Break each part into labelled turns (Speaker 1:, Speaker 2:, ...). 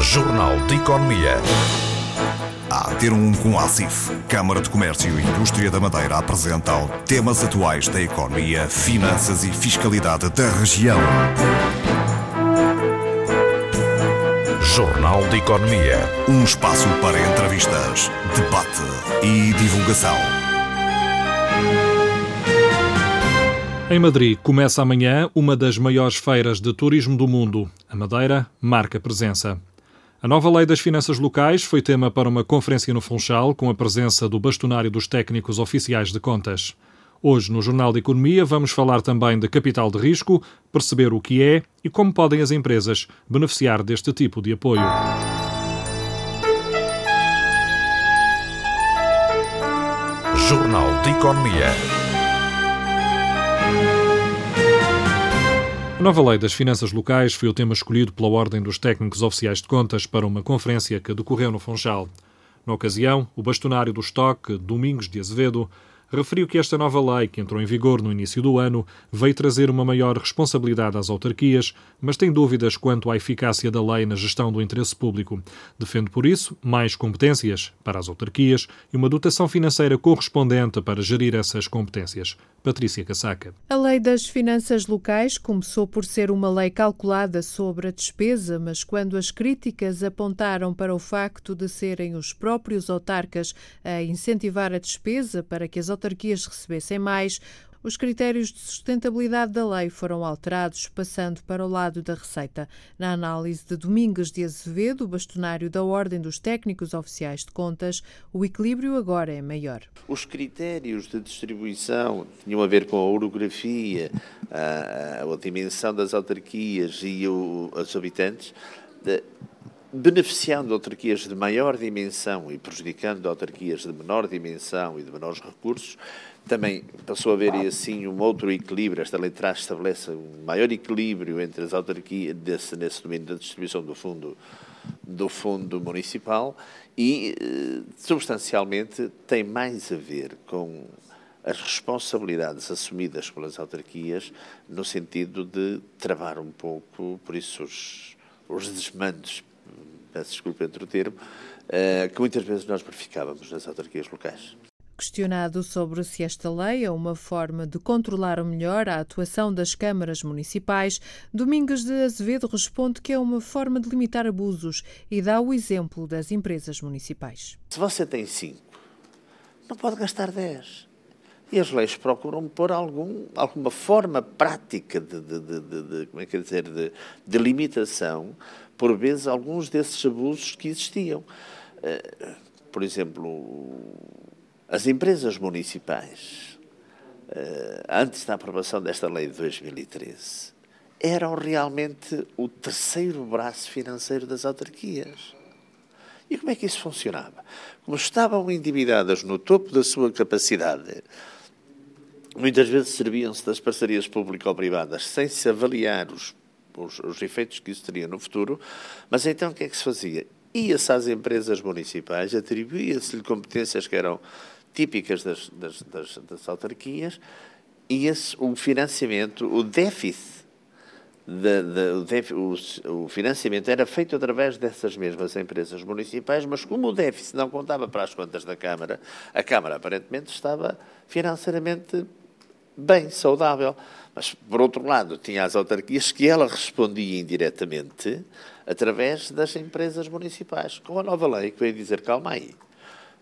Speaker 1: Jornal de Economia.
Speaker 2: A ter um com a ACIF, Câmara de Comércio e Indústria da Madeira apresentam temas atuais da economia, finanças e fiscalidade da região.
Speaker 1: Jornal de Economia.
Speaker 2: Um espaço para entrevistas, debate e divulgação.
Speaker 3: Em Madrid começa amanhã uma das maiores feiras de turismo do mundo. A Madeira marca presença. A nova lei das finanças locais foi tema para uma conferência no Funchal com a presença do bastonário dos técnicos oficiais de contas. Hoje, no Jornal de Economia, vamos falar também de capital de risco, perceber o que é e como podem as empresas beneficiar deste tipo de apoio.
Speaker 1: Jornal de Economia.
Speaker 3: A nova lei das finanças locais foi o tema escolhido pela Ordem dos Técnicos Oficiais de Contas para uma conferência que decorreu no Funchal. Na ocasião, o bastonário do estoque, Domingos de Azevedo, referiu que esta nova lei, que entrou em vigor no início do ano, veio trazer uma maior responsabilidade às autarquias, mas tem dúvidas quanto à eficácia da lei na gestão do interesse público. Defende, por isso, mais competências para as autarquias e uma dotação financeira correspondente para gerir essas competências. Patrícia Casaca.
Speaker 4: A Lei das Finanças Locais começou por ser uma lei calculada sobre a despesa, mas quando as críticas apontaram para o facto de serem os próprios autarcas a incentivar a despesa para que as autarquias recebessem mais, os critérios de sustentabilidade da lei foram alterados, passando para o lado da receita. Na análise de Domingos de Azevedo, bastonário da Ordem dos Técnicos Oficiais de Contas, o equilíbrio agora é maior.
Speaker 5: Os critérios de distribuição tinham a ver com a orografia, a, a, dimensão das autarquias e o, os habitantes. De, beneficiando autarquias de maior dimensão e prejudicando autarquias de menor dimensão e de menores recursos, também passou a haver assim um outro equilíbrio. Esta lei traz, estabelece um maior equilíbrio entre as autarquias desse, nesse domínio da distribuição do fundo, do fundo municipal e, eh, substancialmente, tem mais a ver com as responsabilidades assumidas pelas autarquias no sentido de travar um pouco, por isso, os, os desmandos peço desculpa entre o termo, uh, que muitas vezes nós verificávamos nas autarquias locais.
Speaker 4: Questionado sobre se esta lei é uma forma de controlar melhor a atuação das câmaras municipais, Domingos de Azevedo responde que é uma forma de limitar abusos e dá o exemplo das empresas municipais.
Speaker 5: Se você tem cinco, não pode gastar dez. E as leis procuram pôr algum, alguma forma prática de, de, de, de como é que dizer, de, de limitação por vezes, alguns desses abusos que existiam. Eh, por exemplo, as empresas municipais, eh, antes da aprovação desta lei de 2013, eram realmente o terceiro braço financeiro das autarquias. E como é que isso funcionava? Como estavam endividadas no topo da sua capacidade, muitas vezes serviam-se das parcerias público-privadas sem se avaliar os os, os efeitos que isso teria no futuro, mas então o que é que se fazia? Ia-se às empresas municipais, atribuía-se-lhe competências que eram típicas das, das, das, das autarquias, e esse, o financiamento, o déficit, de, de, o, déficit o, o, financiamento era feito através dessas mesmas empresas municipais, mas como o déficit não contava para as contas da Câmara, a Câmara aparentemente estava financeiramente bem, saudável. Mas, por outro lado, tinha as autarquias que ela respondia indiretamente através das empresas municipais, com a nova lei que veio dizer, calma aí,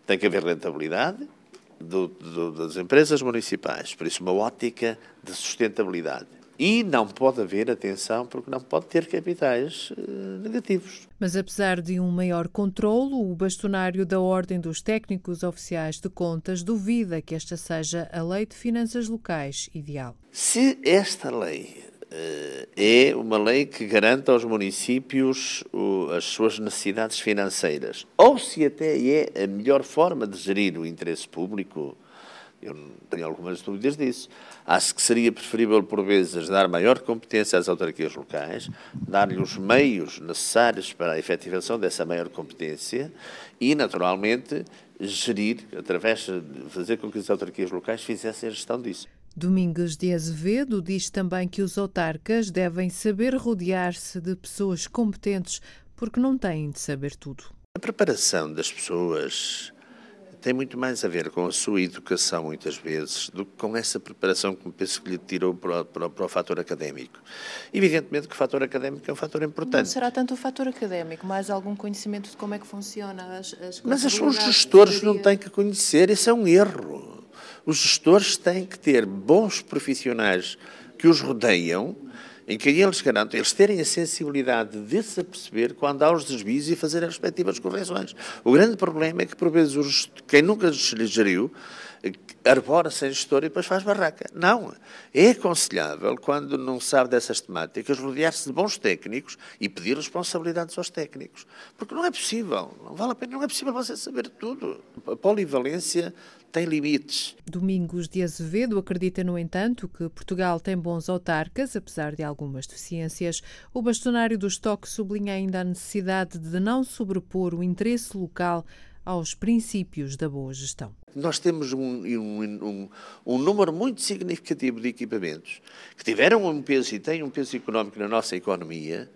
Speaker 5: tem que haver rentabilidade do, do, das empresas municipais, por isso uma ótica de sustentabilidade. E não pode haver, atenção, porque não pode ter capitais uh, negativos.
Speaker 4: Mas apesar de um maior controlo, o bastonário da Ordem dos Técnicos Oficiais de Contas duvida que esta seja a lei de finanças locais ideal.
Speaker 5: Se esta lei uh, é uma lei que garanta aos municípios as suas necessidades financeiras, ou se até é a melhor forma de gerir o interesse público, eu tenho algumas dúvidas disso. Acho que seria preferível, por vezes, dar maior competência às autarquias locais, dar-lhe os meios necessários para a efetivação dessa maior competência e, naturalmente, gerir, através de fazer com que as autarquias locais fizessem a gestão disso.
Speaker 4: Domingos de Azevedo diz também que os autarcas devem saber rodear-se de pessoas competentes porque não têm de saber tudo.
Speaker 5: A preparação das pessoas tem muito mais a ver com a sua educação, muitas vezes, do que com essa preparação que me penso que lhe tirou para, para, para, o fator académico. Evidentemente que o fator académico é um fator importante.
Speaker 6: Não será tanto o fator académico, mais algum conhecimento de como é que funciona as, as
Speaker 5: Mas as, os gestores não têm que conhecer, isso é um erro. Os gestores têm que ter bons profissionais que os rodeiam em que eles garantem, eles terem a sensibilidade de se aperceber quando há os desvios e fazer as respectivas correções. O grande problema é que, por vezes, quem nunca geriu, arbora sem gestor e depois faz barraca. Não. É aconselhável, quando não sabe dessas temáticas, rodear-se de bons técnicos e pedir responsabilidades aos técnicos. Porque não é possível. Não vale a pena. Não é possível você saber tudo. A polivalência tem limites.
Speaker 4: Domingos de Azevedo acredita, no entanto, que Portugal tem bons autarcas, apesar de algumas deficiências. O bastonário do estoque sublinha ainda a necessidade de não sobrepor o interesse local aos princípios da boa gestão.
Speaker 5: Nós temos um, um, um, um, número muito significativo de equipamentos que tiveram um peso e têm um peso económico na nossa economia,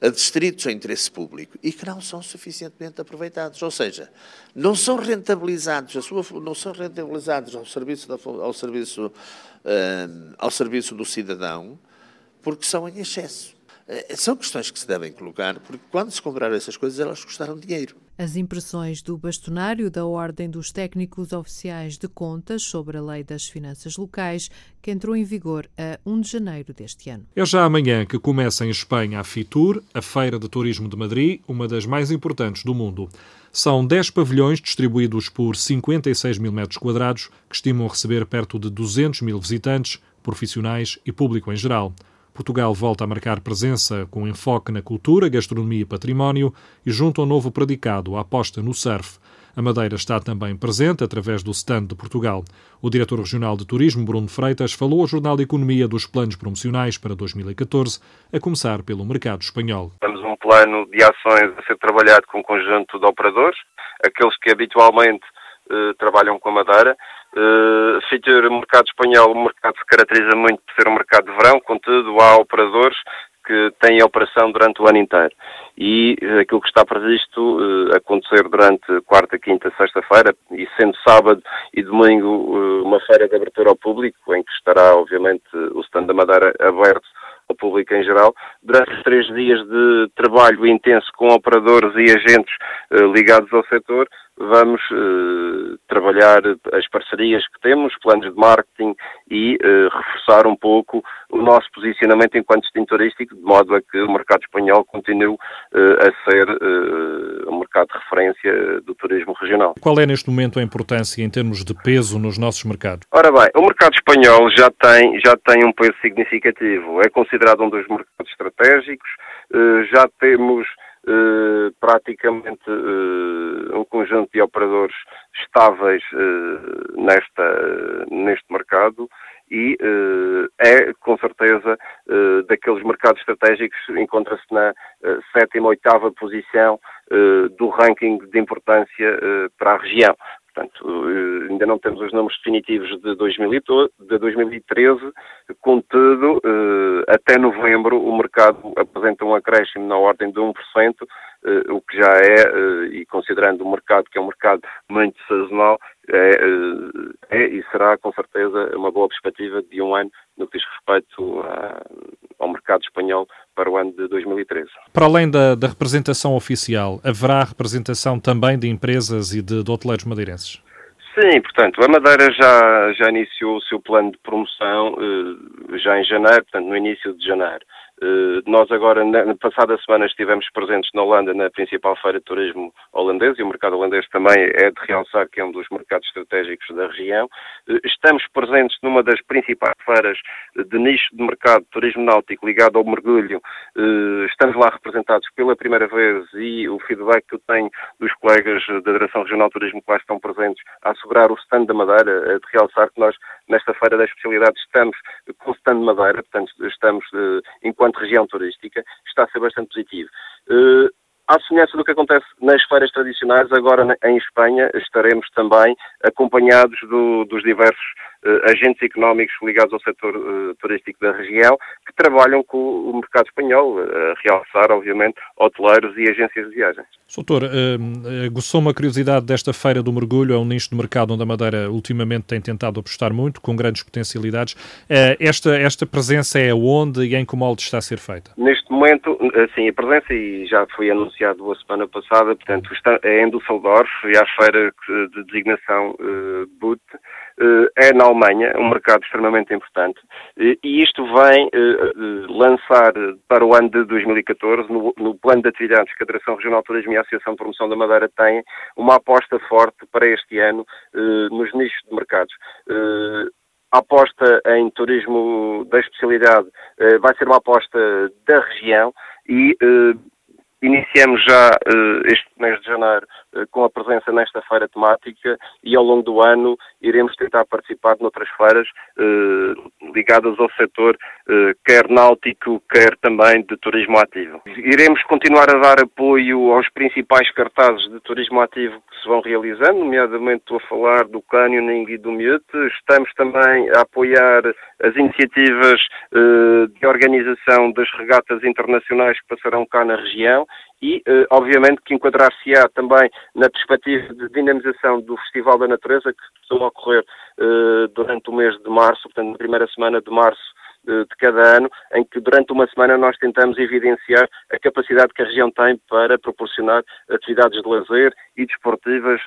Speaker 5: a distritos em interesse público e que não são suficientemente aproveitados, ou seja, não são rentabilizados, a sua, não são rentabilizados ao serviço, da, ao, serviço, uh, ao serviço do cidadão porque são em excesso. Uh, são questões que se devem colocar, porque quando se compraram essas coisas, elas custaram dinheiro.
Speaker 4: As impressões do bastonário da Ordem dos Técnicos Oficiais de Contas sobre a Lei das Finanças Locais, que entrou em vigor a 1 de janeiro deste ano.
Speaker 3: É já amanhã que começa em Espanha a FITUR, a Feira de Turismo de Madrid, uma das mais importantes do mundo. São 10 pavilhões distribuídos por 56 mil metros quadrados, que estimam receber perto de 200 mil visitantes, profissionais e público em geral. Portugal volta a marcar presença com enfoque na cultura, gastronomia e património e junto ao novo predicado, a aposta no surf. A Madeira está também presente através do stand de Portugal. O diretor regional de turismo, Bruno Freitas, falou ao Jornal de Economia dos planos promocionais para 2014, a começar pelo mercado espanhol.
Speaker 7: Temos um plano de ações a ser trabalhado com um conjunto de operadores, aqueles que habitualmente eh, trabalham com a Madeira, Uh, o mercado espanhol, o mercado se caracteriza muito por ser um mercado de verão, contudo há operadores que têm operação durante o ano inteiro. E uh, aquilo que está previsto uh, acontecer durante quarta, quinta, sexta-feira, e sendo sábado e domingo uh, uma feira de abertura ao público, em que estará obviamente o stand da Madeira aberto ao público em geral, durante três dias de trabalho intenso com operadores e agentes ligados ao setor, vamos uh, trabalhar as parcerias que temos, planos de marketing e uh, reforçar um pouco o nosso posicionamento enquanto destino turístico, de modo a que o mercado espanhol continue uh, a ser um mercado de referência do turismo regional.
Speaker 3: Qual é neste momento a importância em termos de peso nos nossos mercados?
Speaker 7: Ora bem, o mercado espanhol já tem, já tem um peso significativo, é considerado um dos mercados estratégicos, já temos Uh, praticamente uh, um conjunto de operadores estáveis uh, nesta, neste mercado e é, com certeza, daqueles mercados estratégicos, encontra-se na sétima, oitava posição do ranking de importância para a região. Portanto, eh, ainda não temos os números definitivos de, 2013, contudo, eh, até novembro o mercado apresenta um acréscimo na ordem de 1%, eh, o que já é, e considerando o mercado que é um mercado muito sazonal, é, é e será com certeza uma boa perspectiva de um ano no que diz respeito a, ao mercado espanhol para o ano de 2013.
Speaker 3: Para além da, da representação oficial, haverá representação também de empresas e de, de hoteleiros madeirenses?
Speaker 7: Sim, portanto, a Madeira já, já iniciou o seu plano de promoção eh, já em janeiro, portanto, no início de janeiro. Eh, nós agora, na passada semana, estivemos presentes na Holanda, na principal feira de turismo holandês, e o mercado holandês também é de realçar que é um dos mercados estratégicos da região. Eh, estamos presentes numa das principais feiras de nicho de mercado de turismo náutico ligado ao mergulho. Eh, estamos lá representados pela primeira vez e o feedback que eu tenho dos colegas da Direção Regional de Turismo que lá estão presentes a assegurar o stand da Madeira, de realçar que nós, nesta feira da especialidade, estamos com o stand Madeira, portanto, estamos enquanto enquanto região turística, está a ser bastante positivo. Uh, à semelhança do que acontece nas feiras tradicionais, agora em Espanha estaremos também acompanhados do, dos diversos uh, agentes económicos ligados ao setor uh, turístico da região que trabalham com o mercado espanhol, a realçar, obviamente, hoteleiros e agências de viagens.
Speaker 3: Doutor, uh, aguçou uma curiosidade desta feira do mergulho, é um nicho de mercado onde a Madeira ultimamente tem tentado apostar muito, com grandes potencialidades. Uh, esta, esta presença é onde e em que molde está a ser feita?
Speaker 7: Neste momento, sim, a presença, e já foi anunciado a semana passada, portanto, é em Düsseldorf, e à feira de designação uh, é na Alemanha, um mercado extremamente importante, e isto vem lançar para o ano de 2014, no, no plano de atividades que a Direção Regional de Turismo e a Associação de Promoção da Madeira têm, uma aposta forte para este ano nos nichos de mercados. A aposta em turismo da especialidade vai ser uma aposta da região e iniciamos já este mês de janeiro eh, com a presença nesta feira temática e ao longo do ano iremos tentar participar noutras feiras eh, ligadas ao setor eh, quer náutico, quer também de turismo ativo. Iremos continuar a dar apoio aos principais cartazes de turismo ativo que se vão realizando, nomeadamente estou a falar do Canyoning e do Mute. Estamos também a apoiar as iniciativas de organização das regatas internacionais que passarão cá na região e, obviamente, que enquadrar-se-á também na perspectiva de dinamização do Festival da Natureza, que costuma ocorrer uh, durante o mês de março, portanto, na primeira semana de março uh, de cada ano, em que durante uma semana nós tentamos evidenciar a capacidade que a região tem para proporcionar atividades de lazer e desportivas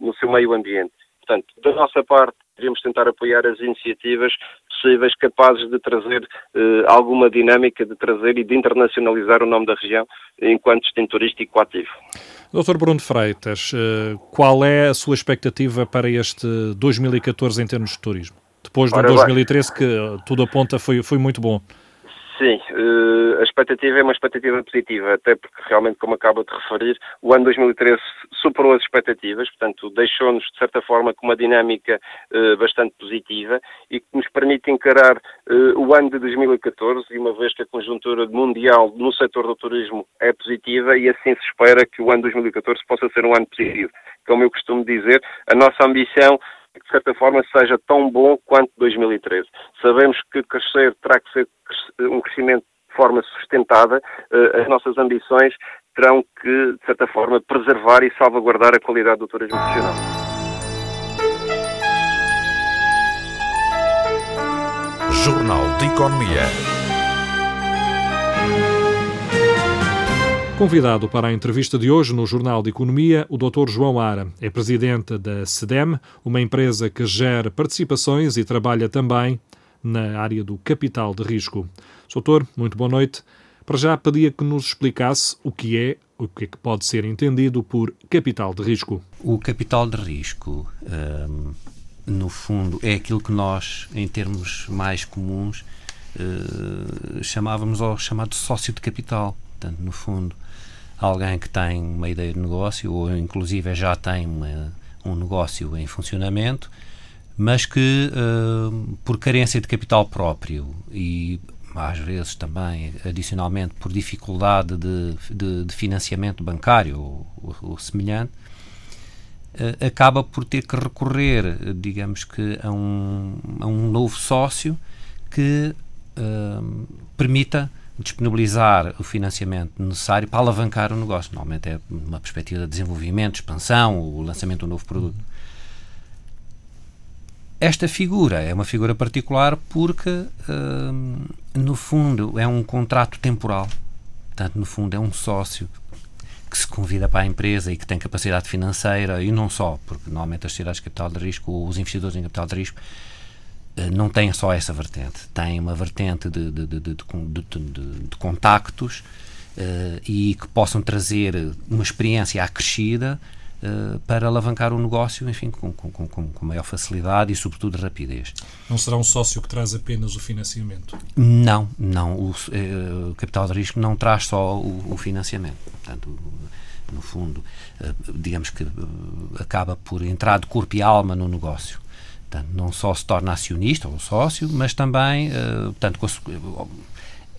Speaker 7: no seu meio ambiente. Portanto, da nossa parte, devemos tentar apoiar as iniciativas possíveis capazes de trazer eh, alguma dinâmica, de trazer e de internacionalizar o nome da região enquanto destino turístico ativo.
Speaker 3: Dr. Bruno Freitas, eh, qual é a sua expectativa para este 2014 em termos de turismo? Depois do 2013, que tudo aponta foi, foi muito bom.
Speaker 7: Sim, uh, a expectativa é uma expectativa positiva, até porque realmente, como acaba de referir, o ano 2013 superou as expectativas, portanto, deixou-nos, de certa forma, com uma dinâmica uh, bastante positiva e que nos permite encarar uh, o ano de 2014, e uma vez que a conjuntura mundial no setor do turismo é positiva, e assim se espera que o ano 2014 possa ser um ano positivo. Como eu costumo dizer, a nossa ambição de certa forma seja tão bom quanto 2013. Sabemos que crescer terá que ser um crescimento de forma sustentada. Eh, as nossas ambições terão que, de certa forma, preservar e salvaguardar a qualidade do turismo profissional.
Speaker 1: Jornal de Economia.
Speaker 3: Convidado para a entrevista de hoje no Jornal de Economia, o Dr. João Ara. É presidente da SEDEM, uma empresa que gera participações e trabalha também na área do capital de risco. Doutor, muito boa noite. Para já pedia que nos explicasse o que é, o que é que pode ser entendido por capital de risco.
Speaker 8: O capital de risco, hum, no fundo, é aquilo que nós, em termos mais comuns, hum, chamávamos ao chamado sócio de capital. Portanto, no fundo, alguém que tem uma ideia de negócio ou inclusive já tem uma, um negócio em funcionamento, mas que uh, por carência de capital próprio e às vezes também adicionalmente por dificuldade de, de, de financiamento bancário ou, ou, semelhante, uh, acaba por ter que recorrer, digamos que, a um, a um novo sócio que uh, permita disponibilizar o financiamento necessário para alavancar o negócio. Normalmente é uma perspectiva de desenvolvimento, expansão, o lançamento de um novo produto. Esta figura é uma figura particular porque, hum, no fundo, é um contrato temporal. Portanto, no fundo, é um sócio que se convida para a empresa e que tem capacidade financeira, e não só, porque normalmente as sociedades de capital de risco ou os investidores em capital de risco não tem só essa vertente, tem uma vertente de, de, de, de contactos uh, e que possam trazer uma experiência acrescida uh, para alavancar o negócio, enfim, com, com, com, com, maior facilidade e, sobretudo, rapidez.
Speaker 3: Não será um sócio que traz apenas o financiamento?
Speaker 8: Não, não. O, uh, o capital de risco não traz só o, o financiamento. Portanto, no fundo, digamos que acaba por entrar de corpo e alma no negócio. Portanto, não só se torna acionista ou sócio, mas também, uh, portanto,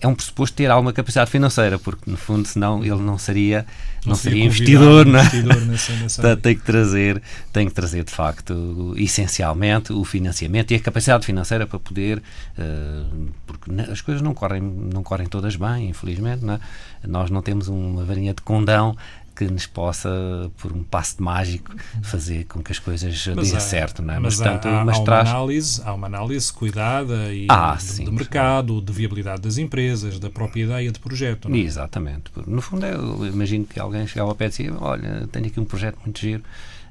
Speaker 8: é um pressuposto ter alguma capacidade financeira, porque no fundo, senão ele não seria não,
Speaker 3: Não
Speaker 8: seria investidor, não é?
Speaker 3: investidor nessa- nessa
Speaker 8: tem que trazer, tem que trazer de facto, essencialmente, o financiamento e a capacidade financeira para poder, eh, porque as coisas não correm, não correm todas bem, infelizmente, não é? Nós não temos uma varinha de condão que nos possa, por um passo de mágico, fazer com que as coisas
Speaker 3: há-
Speaker 8: certo, não é?
Speaker 3: Mas,
Speaker 8: portanto,
Speaker 3: há, há
Speaker 8: mas
Speaker 3: uma
Speaker 8: traz-
Speaker 3: análise, há uma análise cuidada e
Speaker 8: Ah,
Speaker 3: de,
Speaker 8: sim,
Speaker 3: de mercado, de viabilidade das empresas, da própria ideia de projeto. Não é?
Speaker 8: Exatamente. No fundo, eu imagino que alguém chegava ao pé e dizia: Olha, tenho aqui um projeto muito giro,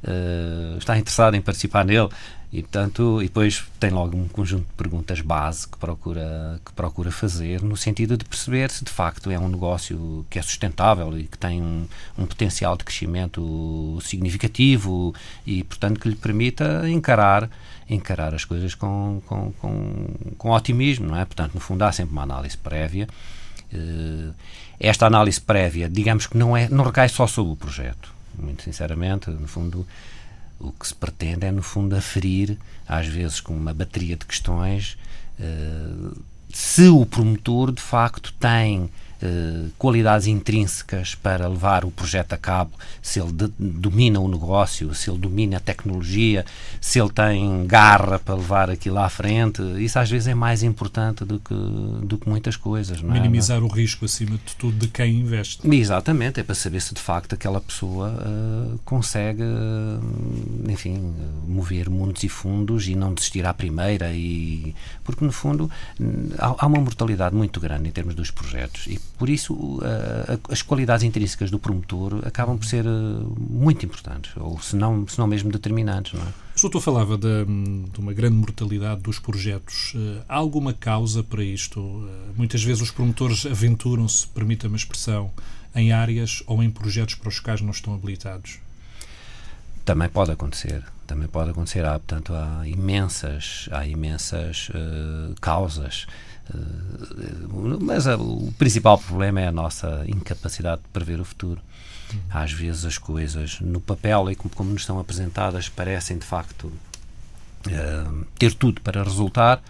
Speaker 8: eh, está interessado em participar nele. E, portanto, e depois tem logo um conjunto de perguntas base que procura, que procura fazer, no sentido de perceber se de facto é um negócio que é sustentável e que tem um, um potencial de crescimento significativo e, portanto, que lhe permita encarar encarar as coisas com, com, com, com otimismo, não é? Portanto, no fundo, há sempre uma análise prévia. Eh, esta análise prévia, digamos que não, é, não recai só sobre o projeto. Muito sinceramente, no fundo, o que se pretende é, no fundo, aferir, às vezes com uma bateria de questões, eh, se o promotor, de facto, tem eh, qualidades intrínsecas para levar o projeto a cabo, se ele de- domina o negócio, se ele domina a tecnologia, se ele tem garra para levar aquilo à frente, isso às vezes é mais importante do que, do que muitas coisas. Não é?
Speaker 3: Minimizar o risco, acima de tudo, de quem investe.
Speaker 8: Exatamente, é para saber se de facto aquela pessoa eh, consegue, eh, enfim, mover mundos e fundos e não desistir à primeira e porque no fundo há, há uma mortalidade muito grande em termos dos projetos e por isso a- as qualidades intrínsecas do promotor acabam por ser eh, muito importantes ou se não, se não mesmo determinantes, não é?
Speaker 3: O doutor falava de, de uma grande mortalidade dos projetos. Eh, Há alguma causa para isto? Eh, Muitas vezes os promotores aventuram-se, permita-me a expressão, em áreas ou em projetos para os quais não estão habilitados.
Speaker 8: Também pode acontecer, também pode acontecer. Há, portanto, há imensas, há imensas eh, causas, mas ah, o principal problema é a nossa incapacidade de prever o futuro. Às vezes as coisas no papel e como, como nos estão apresentadas parecem de facto eh, ter tudo para resultar,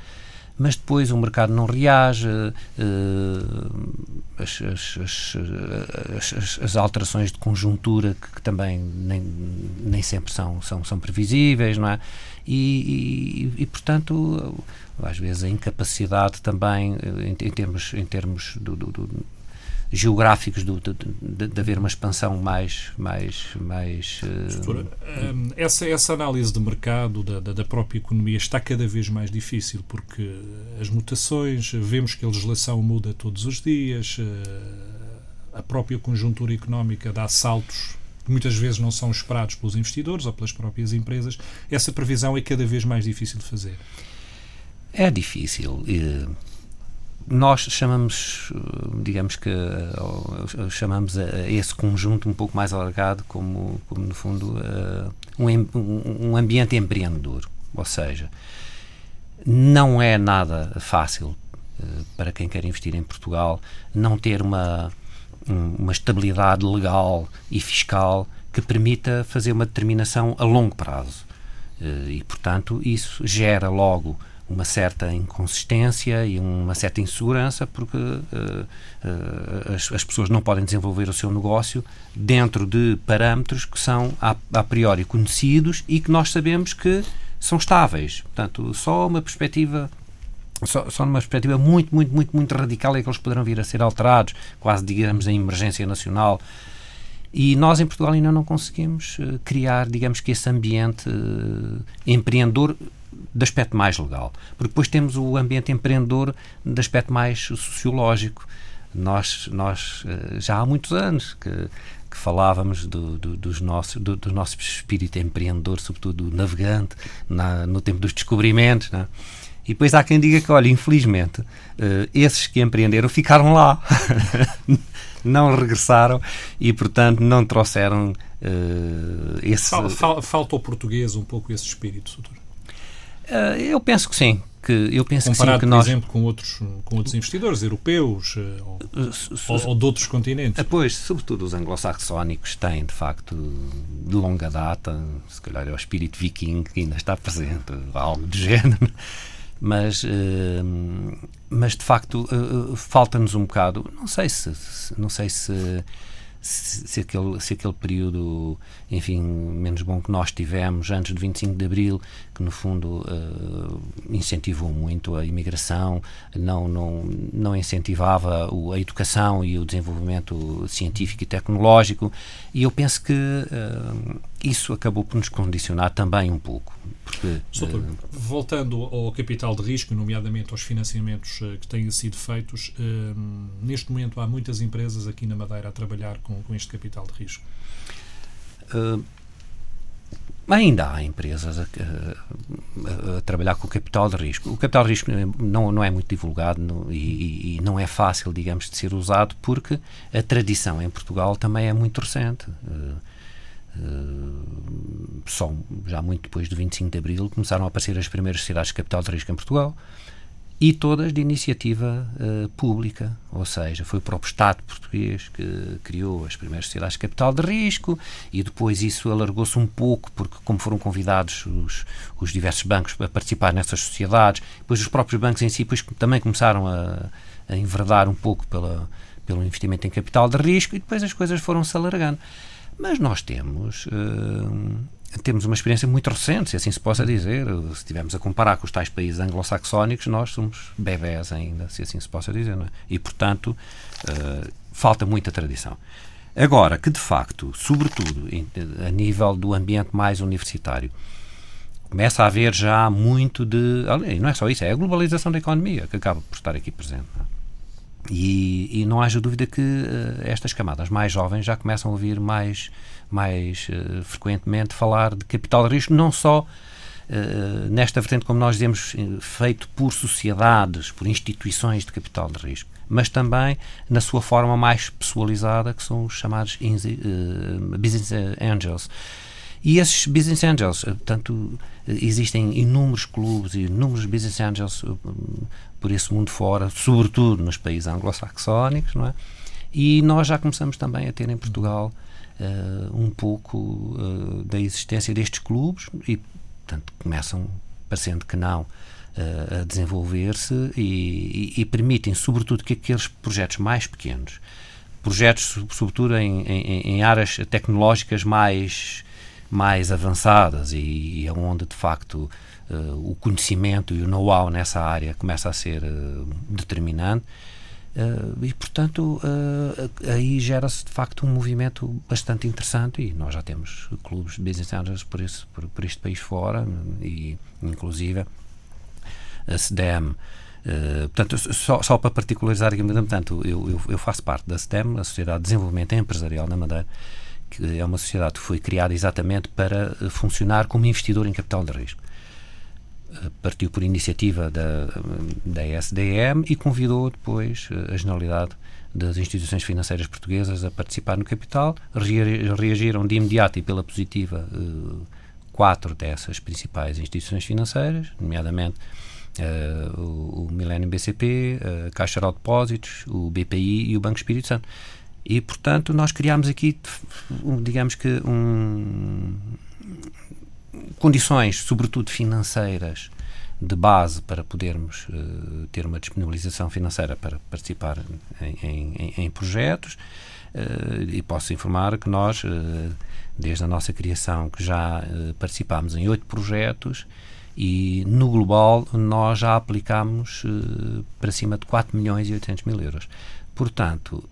Speaker 8: mas depois o mercado não reage, eh, as, as- as- as- alterações de conjuntura que, que também nem, nem sempre são, são, são previsíveis, não é? E, e- e, portanto, às vezes a incapacidade também eh, em, em termos, em termos do- do- do- geográficos do- de, de- de haver uma expansão mais mais mais
Speaker 3: hum, essa, essa análise de mercado da, da, da própria economia está cada vez mais difícil porque as mutações, vemos que a legislação muda todos os dias, eh, a própria conjuntura económica dá saltos que muitas vezes não são esperados pelos investidores ou pelas próprias empresas. Essa previsão é cada vez mais difícil de fazer.
Speaker 8: É difícil. eh, Nós chamamos, digamos que, eh, chamamos a a esse conjunto um pouco mais alargado como, como no fundo, eh, um, um ambiente empreendedor. Ou seja, não é nada fácil eh, para quem quer investir em Portugal não ter uma, um- uma estabilidade legal e fiscal que permita fazer uma determinação a longo prazo. Eh, E, portanto, isso gera logo uma certa inconsistência e uma certa insegurança, porque eh, eh, as, as pessoas não podem desenvolver o seu negócio dentro de parâmetros que são a, a priori conhecidos e que nós sabemos que são estáveis. Portanto, só uma perspectiva só, só numa perspectiva muito, muito, muito, muito radical é que eles poderão vir a ser alterados, quase digamos em emergência nacional. E nós em Portugal ainda não conseguimos eh, criar, digamos que esse ambiente empreendedor de aspecto mais legal. Porque depois temos o ambiente empreendedor de aspecto mais sociológico. Nós, nós eh, já há muitos anos que, que falávamos do, do, dos nossos, do, do nosso espírito empreendedor, sobretudo do navegante, na, no tempo dos descobrimentos. É? E depois há quem diga que, olha, infelizmente, eh, esses que empreenderam ficaram lá, não regressaram e, portanto, não trouxeram eh, esse.
Speaker 3: Fal- fal- Falta ao português um pouco esse espírito, doutor.
Speaker 8: Eh, eu penso que sim. Que, eu penso que sim,
Speaker 3: Comparado,
Speaker 8: que
Speaker 3: por
Speaker 8: nós.
Speaker 3: exemplo, com outros, com outros investidores europeus eh, ou,
Speaker 8: eh,
Speaker 3: ou, ou de outros continentes.
Speaker 8: Pois, sobretudo os anglo-saxónicos têm, de facto, de longa data, se calhar é o espírito viking que ainda está presente, algo do género. mas, mas de facto falta-nos um bocado, não sei se, não sei se se, se, aquele, se aquele período, enfim, menos bom que nós tivemos antes do 25 de Abril, que no fundo uh, incentivou muito a imigração, não, não, não incentivava o, a educação e o desenvolvimento científico e tecnológico, e eu penso que uh, isso acabou por nos condicionar também um pouco. Porque,
Speaker 3: Soutor, uh, voltando ao capital de risco, nomeadamente aos financiamentos que têm sido feitos, neste momento há muitas empresas aqui na Madeira a trabalhar com, com este capital de risco.
Speaker 8: Ainda há empresas a, a, a, trabalhar com capital de risco. O capital de risco não, não é muito divulgado no, e, e, não é fácil, digamos, de ser usado porque a tradição em Portugal também é muito recente. Uh, uh, só já muito depois do 25 de Abril começaram a aparecer as primeiras sociedades de capital de risco em Portugal e todas de iniciativa uh, pública, ou seja, foi o próprio Estado português que criou as primeiras sociedades de capital de risco e depois isso alargou-se um pouco, porque como foram convidados os, os diversos bancos a participar nessas sociedades, depois os próprios bancos em si depois também começaram a, a enverdar um pouco pela, pelo investimento em capital de risco e depois as coisas foram-se alargando. Mas nós temos... Uh, temos uma experiência muito recente, se assim se possa dizer. Se estivermos a comparar com os tais países anglo-saxónicos, nós somos bebés ainda, se assim se possa dizer. É? E, portanto, uh, falta muita tradição. Agora, que de facto, sobretudo a nível do ambiente mais universitário, começa a haver já muito de. Não é só isso, é a globalização da economia que acaba por estar aqui presente. Não é? E, e, não haja dúvida que uh, estas camadas mais jovens já começam a ouvir mais, mais uh, frequentemente falar de capital de risco, não só uh, nesta vertente, como nós dizemos, feito por sociedades, por instituições de capital de risco, mas também na sua forma mais pessoalizada, que são os chamados business angels. E esses business angels, portanto, existem inúmeros clubes e inúmeros business angels por esse mundo fora, sobretudo nos países anglo-saxónicos, não é? E nós já começamos também a ter em Portugal uh, um pouco uh, da existência destes clubes e, portanto, começam, parecendo que não, uh, a desenvolver-se e, e, e, permitem, sobretudo, que aqueles projetos mais pequenos, projetos, sobretudo em, em, em áreas tecnológicas mais, mais avançadas e, e onde, de facto, o conhecimento e o know-how nessa área começa a ser uh, determinante. Uh, e, portanto, aí gera-se de facto um movimento bastante interessante. E nós já temos clubes de business angels por, esse, por, por este país fora, e inclusive a SDEM. Uh, portanto, só, só para particularizar aqui, portanto, eu, eu, eu, faço parte da STEM, a Sociedade de Desenvolvimento Empresarial na Madeira, que é uma sociedade que foi criada exatamente para funcionar como investidor em capital de risco partiu por iniciativa da, da SDM e convidou depois eh, a generalidade das instituições financeiras portuguesas a participar no capital. Reagiram de imediato e pela positiva eh, quatro dessas principais instituições financeiras, nomeadamente uh, o, o Millennium BCP, a Caixa de Depósitos, o BPI e o Banco Espírito Santo. E, portanto, nós criámos aqui, digamos que, um, condições, sobretudo financeiras, de base para podermos uh, ter uma disponibilização financeira para participar em, em, em projetos. Uh, e posso informar que nós, uh, desde a nossa criação, que já participámos em oito projetos e no global nós já aplicámos para cima de 4 milhões e 800 mil euros. Portanto,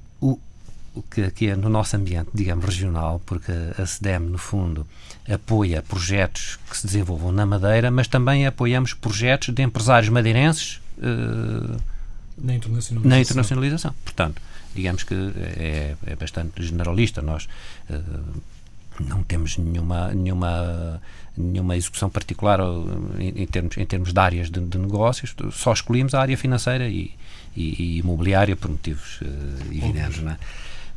Speaker 8: que aqui é no nosso ambiente, digamos, regional, porque a SEDEM, no fundo, apoia projetos que se desenvolvam na Madeira, mas também apoiamos projetos de empresários madeirenses uh,
Speaker 3: na, internacionalização.
Speaker 8: na internacionalização. Portanto, digamos que é, é bastante generalista. Nós uh, não temos nenhuma, nenhuma, nenhuma execução particular em, em, termos, em termos de áreas de, de negócios, só escolhemos a área financeira e, e, e imobiliária por motivos uh, evidentes. Não é?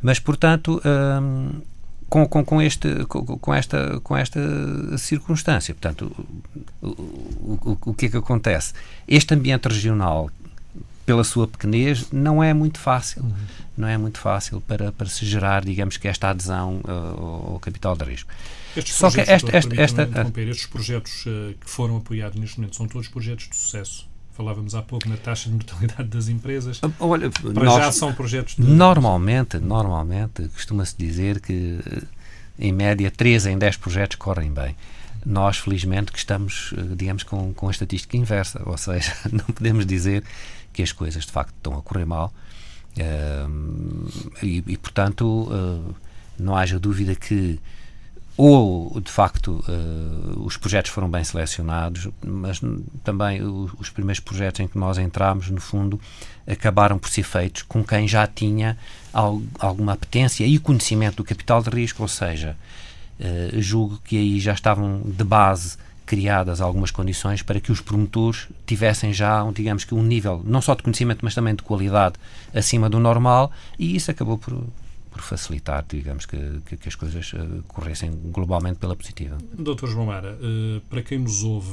Speaker 8: Mas, portanto, hum, com, com, com, este, com, com, esta, com esta circunstância, portanto, o, o, o que é que acontece? Este ambiente regional, pela sua pequenez, não é muito fácil. Uhum. Não é muito fácil para, para se gerar, digamos que, esta adesão uh, ao capital de risco.
Speaker 3: Estes Só que esta, esta, esta, estes projetos uh, que foram apoiados neste momento são todos projetos de sucesso? Falávamos há pouco na taxa de mortalidade das empresas.
Speaker 8: Ah, olha,
Speaker 3: Para nós, já são projetos de...
Speaker 8: Normalmente, normalmente, costuma-se dizer que em média 3 em 10 projetos correm bem. Nós, felizmente, que estamos, eh, digamos, com, com a estatística inversa, ou seja, não podemos dizer que as coisas de facto estão a correr mal uh, e, e, portanto, uh, não haja dúvida que ou de facto uh, os projetos foram bem selecionados, mas também os primeiros projetos em que nós entramos, no fundo, acabaram por ser feitos com quem já tinha alguma apetência e conhecimento do capital de risco, ou seja, uh, julgo que aí já estavam de base criadas algumas condições para que os promotores tivessem já, digamos que um nível não só de conhecimento, mas também de qualidade acima do normal, e isso acabou por, por facilitar, digamos, que, que, que as coisas uh, corressem globalmente pela positiva.
Speaker 3: Doutor João Mara, uh, para quem nos ouve,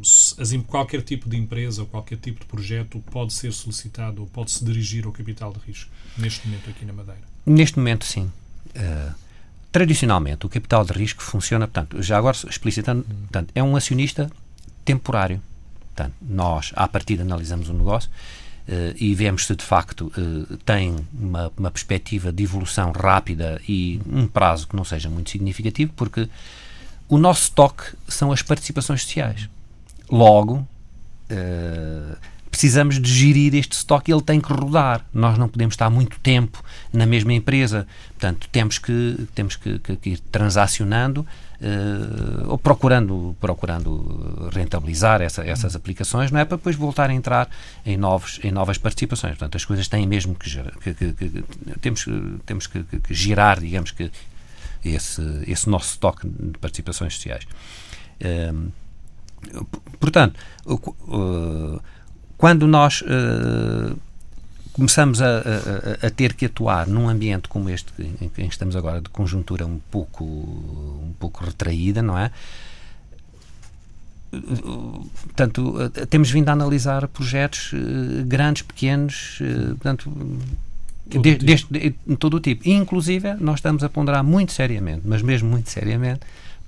Speaker 3: as, qualquer tipo de empresa ou qualquer tipo de projeto pode ser solicitado ou pode-se dirigir ao capital de risco, neste momento aqui na Madeira?
Speaker 8: Neste momento, sim. tradicionalmente, o capital de risco funciona, portanto, já agora explicitando, portanto, é um acionista temporário. Portanto, nós, à partida, analisamos o negócio e vemos se de facto uh, tem uma, uma, perspectiva de evolução rápida e um prazo que não seja muito significativo, porque o nosso estoque são as participações sociais. Logo, uh, precisamos de gerir este estoque, ele tem que rodar. Nós não podemos estar muito tempo na mesma empresa, portanto, temos que, temos que, que, que ir transacionando uh, ou procurando, procurando rentabilizar essa, essas aplicações, não é para depois voltar a entrar em, novos, em novas participações. Portanto, as coisas têm mesmo que, que, que, que temos, temos que, que, girar, digamos que, esse, esse nosso estoque de participações sociais. Uh, portanto, uh, quando nós uh, começamos a, a, a, ter que atuar num ambiente como este em que estamos agora, de conjuntura um pouco, um pouco retraída, não é? Portanto, temos vindo a analisar projetos uh, grandes, pequenos, portanto, todo de, deste, de, todo o tipo. Inclusive, nós estamos a ponderar muito seriamente, mas mesmo muito seriamente,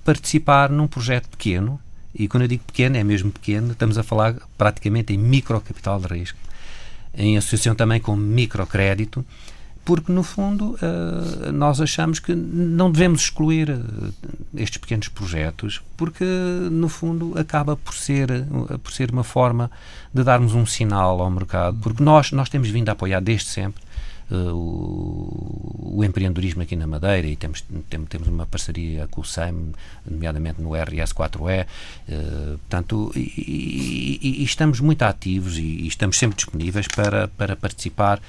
Speaker 8: participar num projeto pequeno, e quando eu digo pequeno, é mesmo pequeno, estamos a falar praticamente em microcapital de risco em associação também com microcrédito, porque no fundo uh, nós achamos que não devemos excluir uh, estes pequenos projetos, porque no fundo acaba por ser, uh, por ser uma forma de darmos um sinal ao mercado, porque nós, nós temos vindo a apoiar desde sempre o, o, empreendedorismo aqui na Madeira e temos, temos, temos uma parceria com o SEM, nomeadamente no RS4E, uh, portanto, e, e, e, estamos muito ativos e, e, estamos sempre disponíveis para, para participar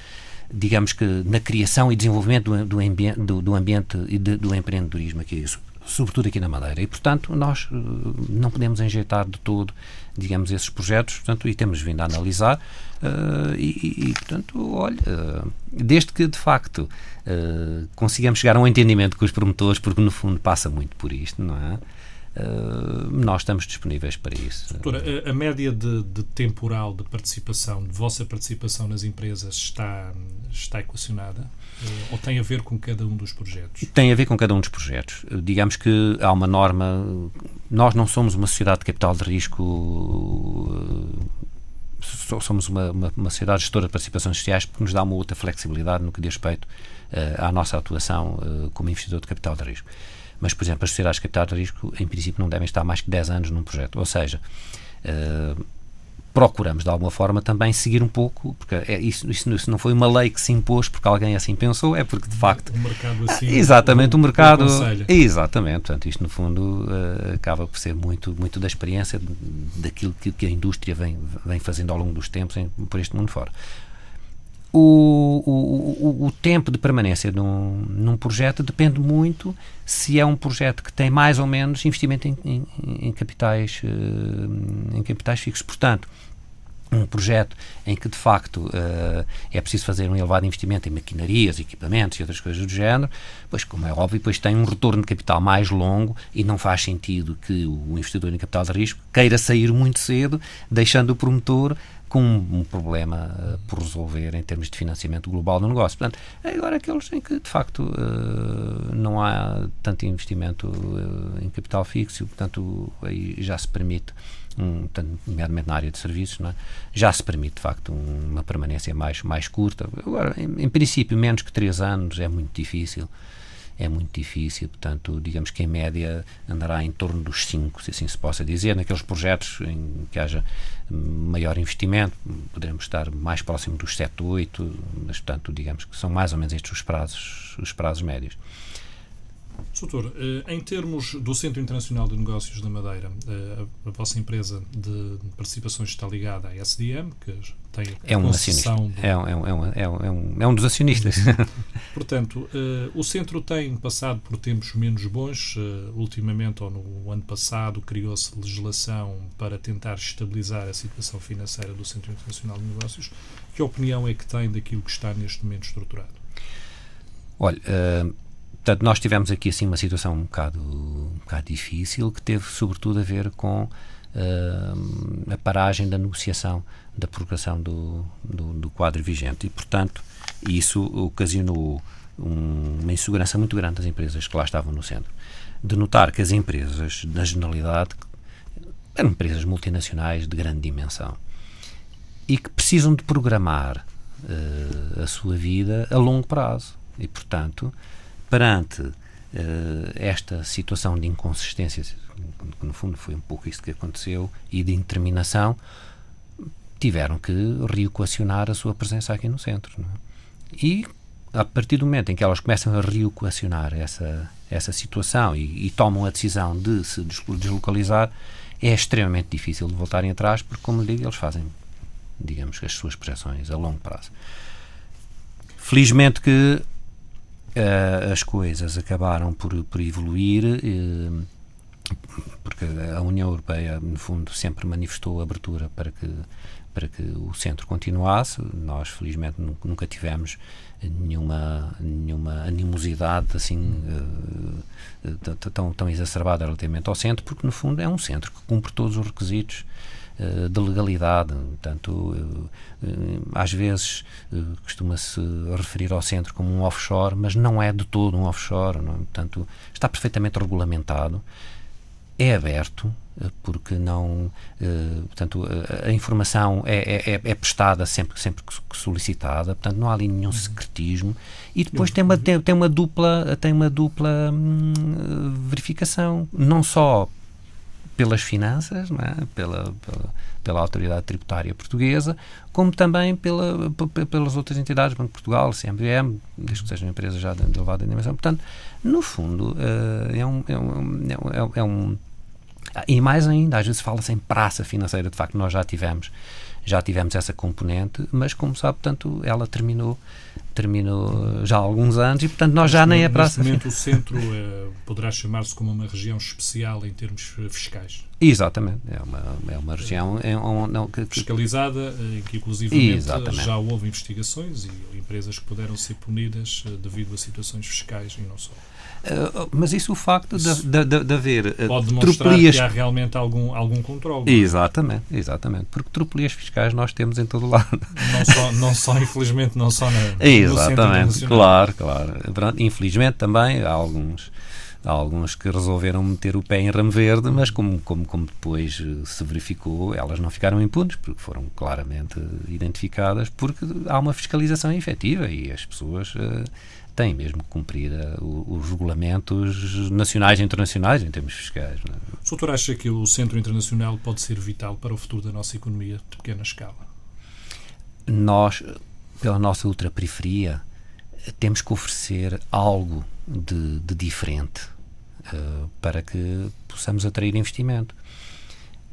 Speaker 8: digamos que na criação e desenvolvimento do, do, ambiente, do, do ambiente e de, do empreendedorismo aqui, sobretudo aqui na Madeira. E, portanto, nós uh, não podemos enjeitar de todo, digamos, esses projetos, portanto, e temos vindo a analisar Uh, e, e, portanto, olha, uh, desde que de facto uh, consigamos chegar a um entendimento com os promotores, porque no fundo passa muito por isto, não é? nós estamos disponíveis para isso.
Speaker 3: Doutora, a média de, de, temporal de participação, de vossa participação nas empresas, está, está equacionada? Ou tem a ver com cada um dos projetos?
Speaker 8: Tem a ver com cada um dos projetos. Digamos que há uma norma. Nós não somos uma sociedade de capital de risco somos uma, uma, uma sociedade gestora de participações sociais porque nos dá uma outra flexibilidade no que diz respeito uh, à nossa atuação uh, como investidor de capital de risco. Mas, por exemplo, as sociedades de capital de risco, em princípio, não devem estar mais que 10 anos num projeto. Ou seja, uh, procuramos de alguma forma também seguir um pouco, porque é, isso, isso, isso, não foi uma lei que se impôs porque alguém assim pensou, é porque de facto.
Speaker 3: O mercado assim.
Speaker 8: Exatamente, o, o mercado. Exatamente, portanto, isto no fundo uh, acaba por ser muito, muito da experiência daquilo que, que, a indústria vem, vem fazendo ao longo dos tempos em, por este mundo fora. O, o, o, tempo de permanência num, num projeto depende muito se é um projeto que tem mais ou menos investimento em, em, em capitais, uh, em capitais fixos. Portanto, um projeto em que de facto uh, é preciso fazer um elevado investimento em maquinarias, equipamentos e outras coisas do género, pois como é óbvio, depois tem um retorno de capital mais longo e não faz sentido que o investidor em capital de risco queira sair muito cedo, deixando o promotor com um, problema uh, por resolver em termos de financiamento global do negócio. Portanto, é agora aqueles em que de facto uh, não há tanto investimento em capital fixo, portanto aí já se permite um, nomeadamente na área de serviços, é? já se permite, de facto, uma permanência mais, mais curta. Agora, em, em, princípio, menos que três anos é muito difícil. É muito difícil, portanto, digamos que em média andará em torno dos cinco, se assim se possa dizer, naqueles projetos em que haja maior investimento, poderemos estar mais próximo dos sete, oito, mas, portanto, digamos que são mais ou menos estes os prazos, os prazos médios.
Speaker 3: Doutor, eh, em termos do Centro Internacional de Negócios da Madeira, eh, a vossa empresa de participações está ligada à SDM, que tem a
Speaker 8: é um acionista. Do... É, um, é, um, é, um, é, um, é um dos acionistas.
Speaker 3: Portanto, uh, o centro tem passado por tempos menos bons. Ultimamente, ou no ano passado, criou-se legislação para tentar estabilizar a situação financeira do Centro Internacional de Negócios. Que opinião é que tem daquilo que está neste momento estruturado?
Speaker 8: Olha, uh Portanto, nós tivemos aqui assim uma situação um bocado, um bocado difícil que teve sobretudo a ver com uh, a paragem da negociação da prorrogação do, do, do, quadro vigente e, portanto, isso ocasionou um, uma insegurança muito grande das empresas que lá estavam no centro. De notar que as empresas, na generalidade, eram empresas multinacionais de grande dimensão e que precisam de programar uh, a sua vida a longo prazo e, portanto, perante uh, esta situação de inconsistência, que no fundo foi um pouco isso que aconteceu, e de indeterminação, tiveram que reequacionar a sua presença aqui no centro. É? E a partir do momento em que elas começam a reequacionar essa, essa situação e, e, tomam a decisão de se deslocalizar, é extremamente difícil de voltarem atrás, porque, como lhe digo, eles fazem, digamos, as suas projeções a longo prazo. Felizmente que uh, as coisas acabaram por, por evoluir, uh, porque a União Europeia, no fundo, sempre manifestou abertura para que, para que o centro continuasse. Nós, felizmente, nunca tivemos nenhuma, nenhuma animosidade assim uh, tão, tão exacerbada relativamente ao centro, porque, no fundo, é um centro que cumpre todos os requisitos de legalidade. Portanto, eh, eh, às vezes costuma-se referir ao centro como um offshore, mas não é de todo um offshore. Não é? Portanto, está perfeitamente regulamentado, é aberto, porque não portanto a, informação é, é, é, prestada sempre sempre que solicitada portanto não há ali nenhum secretismo e depois tem uma tem, tem uma dupla tem uma dupla hum, verificação não só pelas finanças, é? pela, pela, pela, autoridade tributária portuguesa, como também pela, pelas outras entidades, Banco de Portugal, CMVM, desde que sejam empresas já de, elevada dimensão. Portanto, no fundo, uh, é, um, é, um, é, um, é um. E mais ainda, às vezes fala-se em praça financeira, de facto, nós já tivemos já tivemos essa componente, mas como sabe, portanto, ela terminou terminou já há alguns anos e, portanto, nós já nem a praça...
Speaker 3: Neste momento, o centro eh, poderá chamar-se como uma região especial em termos eh, fiscais.
Speaker 8: Exatamente. É uma, é uma região... É um,
Speaker 3: que, Fiscalizada, em que, inclusive, já houve investigações e empresas que puderam ser punidas devido a situações fiscais e não só.
Speaker 8: Uh, mas isso o facto de, de, de, de haver uh,
Speaker 3: pode demonstrar tropelias... que há realmente algum, algum controle.
Speaker 8: É? Exatamente, exatamente. Porque tropelias fiscais nós temos em todo lado.
Speaker 3: Não só, não só infelizmente, não só na,
Speaker 8: Exatamente, claro, claro. Infelizmente também há alguns há alguns que resolveram meter o pé em ramo verde, mas como, como, como depois se verificou, elas não ficaram impunes, porque foram claramente identificadas, porque há uma fiscalização efetiva e as pessoas uh, tem mesmo que cumprir uh, os regulamentos nacionais e internacionais em termos fiscais. Não é?
Speaker 3: O doutor acha que o Centro Internacional pode ser vital para o futuro da nossa economia de pequena escala?
Speaker 8: Nós, pela nossa ultraperiferia, temos que oferecer algo de, de diferente uh, para que possamos atrair investimento.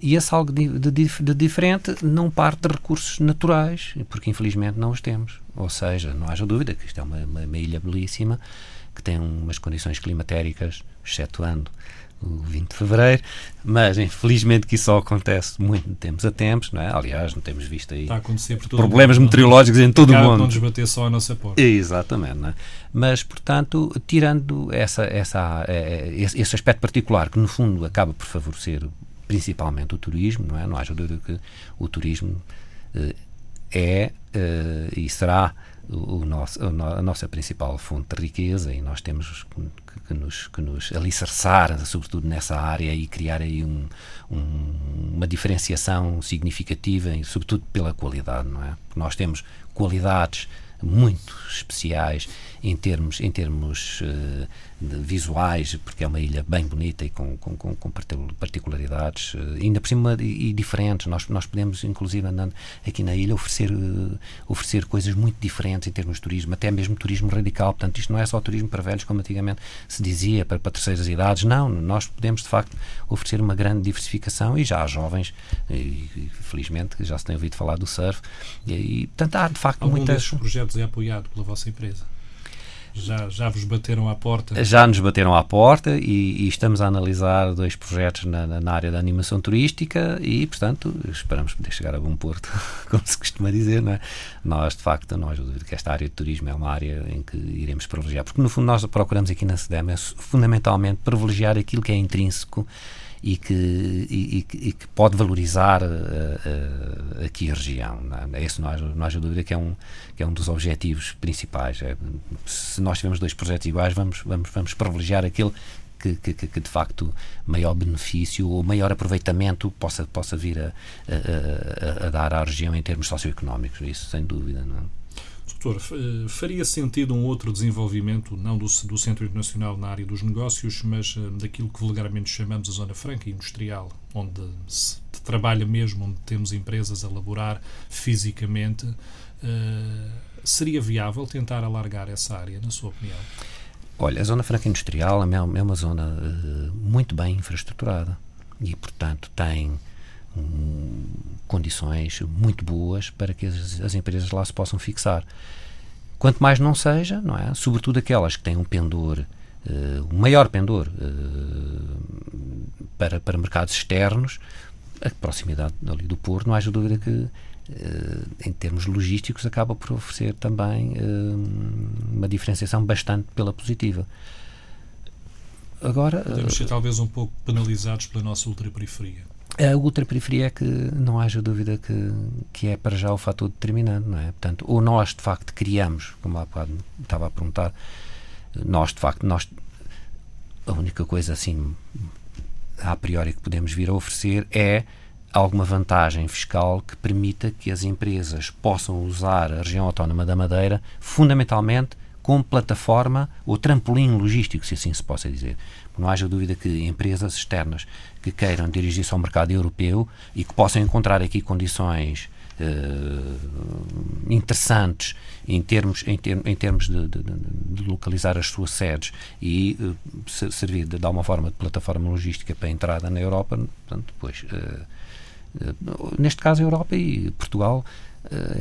Speaker 8: E esse algo de, de, de, diferente não parte de recursos naturais, porque infelizmente não os temos. Ou seja, não haja dúvida que isto é uma, uma, uma ilha belíssima, que tem umas condições climatéricas, excetuando o 20 de fevereiro, mas infelizmente que isso só acontece muito de tempos a tempos, não é? Aliás, não temos visto aí problemas mundo, meteorológicos não, em todo o mundo.
Speaker 3: não nos bater só a nossa porta.
Speaker 8: Exatamente, não é? Mas, portanto, tirando essa, essa, é, é, esse aspecto particular, que no fundo acaba por favorecer principalmente o turismo, não é? Não haja dúvida que o turismo eh, é e será o nosso, a nossa principal fonte de riqueza e nós temos que, que, nos, que nos alicerçar, sobretudo nessa área, e criar aí um, um, uma diferenciação significativa, e sobretudo pela qualidade, não é? Porque nós temos qualidades muito especiais em termos, em termos uh, visuais, porque é uma ilha bem bonita e com, com, com particularidades, uh, ainda por cima e, e, diferentes. Nós, nós podemos, inclusive, andando aqui na ilha, oferecer, uh, oferecer coisas muito diferentes em termos de turismo, até mesmo turismo radical. Portanto, isto não é só turismo para velhos, como antigamente se dizia, para, para terceiras idades. Não, nós podemos, de facto, oferecer uma grande diversificação e já há jovens, e, e felizmente, já se tem ouvido falar do surf, e, e portanto, há, de facto,
Speaker 3: Algum
Speaker 8: muitas...
Speaker 3: é apoiado pela vossa empresa? Já, já vos bateram à porta?
Speaker 8: Já nos bateram à porta e, e estamos a analisar dois projetos na, na, área da animação turística e, portanto, esperamos poder chegar a bom porto, como se costuma dizer, não é? Nós, de facto, nós que esta área de turismo é uma área em que iremos privilegiar, porque no fundo nós procuramos aqui na SEDEM é fundamentalmente privilegiar aquilo que é intrínseco e que, e, e que pode valorizar uh, uh, aqui a região. É? Esse não há, não há dúvida que é, um, que é um dos objetivos principais. É, se nós tivermos dois projetos iguais, vamos, vamos, vamos privilegiar aquele que, que, que, de facto maior benefício ou maior aproveitamento possa, possa vir a, a, a, a dar à região em termos socioeconómicos. Isso sem dúvida. Não é?
Speaker 3: Doutor, eh, faria sentido um outro desenvolvimento, não do, do Centro Internacional na área dos negócios, mas uh, daquilo que vulgarmente chamamos a Zona Franca Industrial, onde se trabalha mesmo, onde temos empresas a laborar fisicamente. Uh, seria viável tentar alargar essa área, na sua opinião?
Speaker 8: Olha, a Zona Franca Industrial é uma, é zona muito bem infraestruturada e, portanto, tem um, condições muito boas para que as, as, empresas lá se possam fixar. Quanto mais não seja, não é? Sobretudo aquelas que têm um pendor, uh, um maior pendor uh, para, para mercados externos, a proximidade ali do Porto, não haja dúvida que uh, em termos logísticos acaba por oferecer também uma diferenciação bastante pela positiva.
Speaker 3: Agora, Podemos ser talvez um pouco penalizados pela nossa ultraperiferia.
Speaker 8: A ultraperiferia é que não haja dúvida que, que é para já o fator determinante, não é? Portanto, ou nós de facto criamos, como há bocado estava a perguntar, nós de facto, nós, a única coisa assim a priori que podemos vir a oferecer é alguma vantagem fiscal que permita que as empresas possam usar a região autónoma da Madeira fundamentalmente como plataforma ou trampolim logístico, se assim se possa dizer. Não haja dúvida que empresas externas que queiram dirigir-se ao mercado europeu e que possam encontrar aqui condições uh, interessantes em termos, em, ter, em termos de, de, de, localizar as suas sedes e uh, servir de, de alguma forma de plataforma logística para a entrada na Europa, portanto, depois, uh, neste caso a Europa e Portugal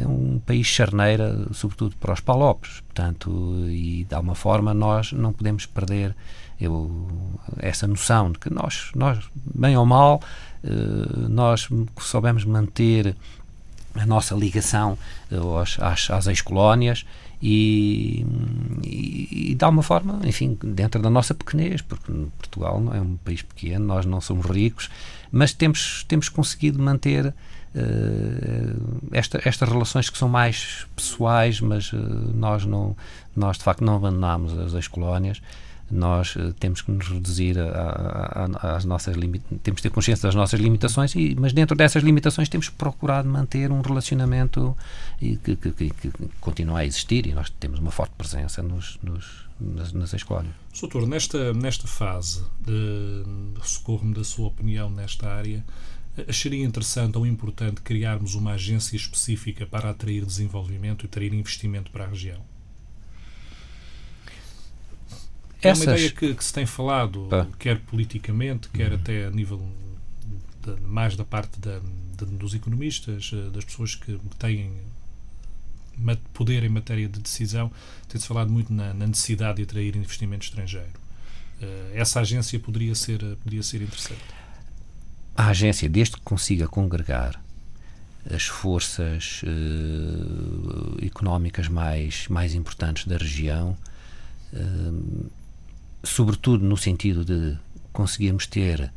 Speaker 8: é um país charneira, sobretudo para os palopes, portanto, e de alguma forma nós não podemos perder eu, essa noção de que nós, nós bem ou mal, eh, nós soubemos manter a nossa ligação eh, aos, às, às ex-colónias e, e, e, de alguma forma, enfim, dentro da nossa pequenez, porque Portugal não é um país pequeno, nós não somos ricos, mas temos, temos conseguido manter esta, estas relações que são mais pessoais, mas uh, nós, não, nós de facto não abandonamos as ex-colónias nós uh, temos que nos reduzir às nossas temos que ter consciência das nossas limitações e, mas dentro dessas limitações temos procurado manter um relacionamento e que, que, que, que continua a existir e nós temos uma forte presença nos, nos nas, nas escolas.
Speaker 3: Soutor, nesta, nesta fase, socorro-me da sua opinião nesta área, acharia interessante ou importante criarmos uma agência específica para atrair desenvolvimento e atrair investimento para a região? É uma ideia que, que, se tem falado, Pá. quer politicamente, quer uhum. até a nível de, mais da parte da, de, dos economistas, eh, das pessoas que têm poder em matéria de decisão, tem-se falado muito na, na, necessidade de atrair investimento estrangeiro. Uh, essa agência poderia ser, poderia ser interessante.
Speaker 8: A agência, desde que consiga congregar as forças uh, económicas mais, mais importantes da região, uh, sobretudo no sentido de conseguirmos ter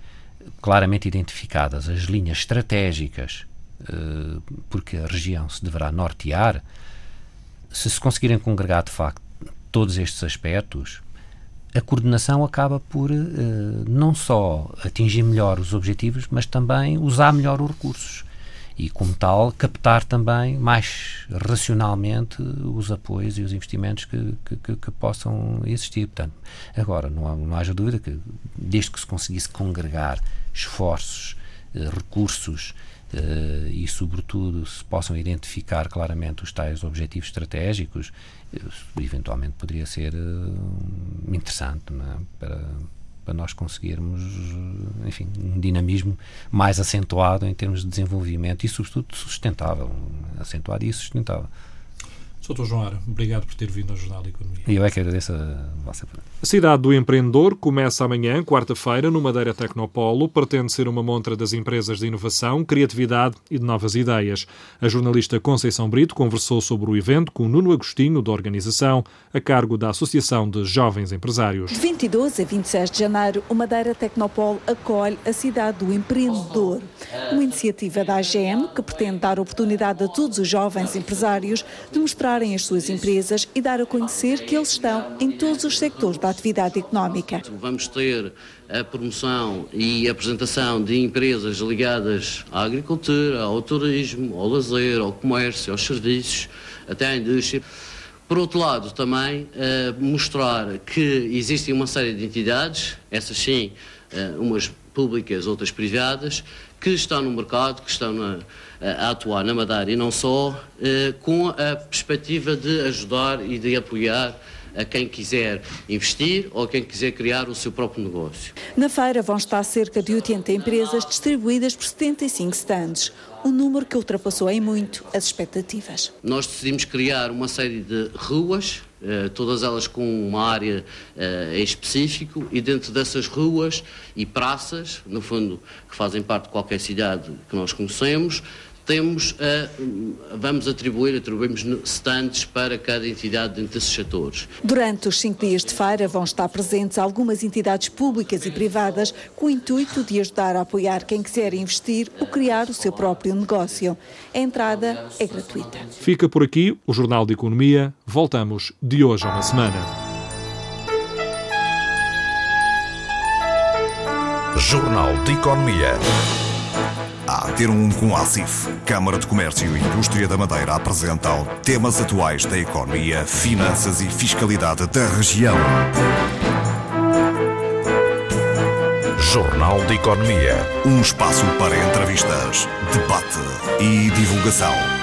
Speaker 8: claramente identificadas as linhas estratégicas porque a região se deverá nortear, se se conseguirem congregar de facto todos estes aspectos, a coordenação acaba por uh, não só atingir melhor os objetivos, mas também usar melhor os recursos e, como tal, captar também mais racionalmente os apoios e os investimentos que, que, que possam existir. Portanto, agora, não, há, não haja dúvida que, desde que se conseguisse congregar esforços, recursos uh, e, sobretudo, se possam identificar claramente os tais objetivos estratégicos, eventualmente poderia ser interessante é? para, para nós conseguirmos, enfim, um dinamismo mais acentuado em termos de desenvolvimento e, sobretudo, sustentável. Acentuado e sustentável.
Speaker 3: Sr. João Ara, obrigado por ter vindo ao Jornal de Economia.
Speaker 8: E eu é que agradeço a vossa
Speaker 3: A Cidade do Empreendedor começa amanhã, quarta-feira, no Madeira Tecnopolo. Pretende ser uma montra das empresas de inovação, criatividade e de novas ideias. A jornalista Conceição Brito conversou sobre o evento com Nuno Agostinho, da organização, a cargo da Associação de Jovens Empresários.
Speaker 9: De 22 a 26 de janeiro, o Madeira Tecnopolo acolhe a Cidade do Empreendedor, uma iniciativa da AGM que pretende dar oportunidade a todos os jovens empresários de mostrar mostrarem as suas empresas e dar a conhecer que eles estão em todos os sectores da atividade económica.
Speaker 10: Vamos ter a promoção e apresentação de empresas ligadas à agricultura, ao turismo, ao lazer, ao comércio, aos serviços, até à indústria. Por outro lado, também uh, mostrar que existem uma série de entidades, essas sim, uh, umas públicas, outras privadas, que estão no mercado, que estão na, a atuar na Madeira e não só, eh, com a perspectiva de ajudar e de apoiar a quem quiser investir ou a quem quiser criar o seu próprio negócio.
Speaker 9: Na feira vão estar cerca de 80 empresas distribuídas por 75 stands, um número que ultrapassou em muito as expectativas.
Speaker 10: Nós decidimos criar uma série de ruas, eh, todas elas com uma área eh, em específico, e dentro dessas ruas e praças, no fundo, que fazem parte de qualquer cidade que nós conhecemos, temos a, vamos atribuir, atribuímos stands para cada entidade dentro desses setores.
Speaker 9: Durante os cinco dias de feira vão estar presentes algumas entidades públicas e privadas com o intuito de ajudar a apoiar quem quiser investir ou criar o seu próprio negócio. A entrada é gratuita.
Speaker 3: Fica por aqui o Jornal de Economia. Voltamos de hoje a uma semana.
Speaker 1: Jornal de Economia.
Speaker 2: A ter um com a ACIF, Câmara de Comércio e Indústria da Madeira apresentam temas atuais da economia, finanças e fiscalidade da região.
Speaker 1: Jornal de Economia.
Speaker 2: Um espaço para entrevistas, debate e divulgação.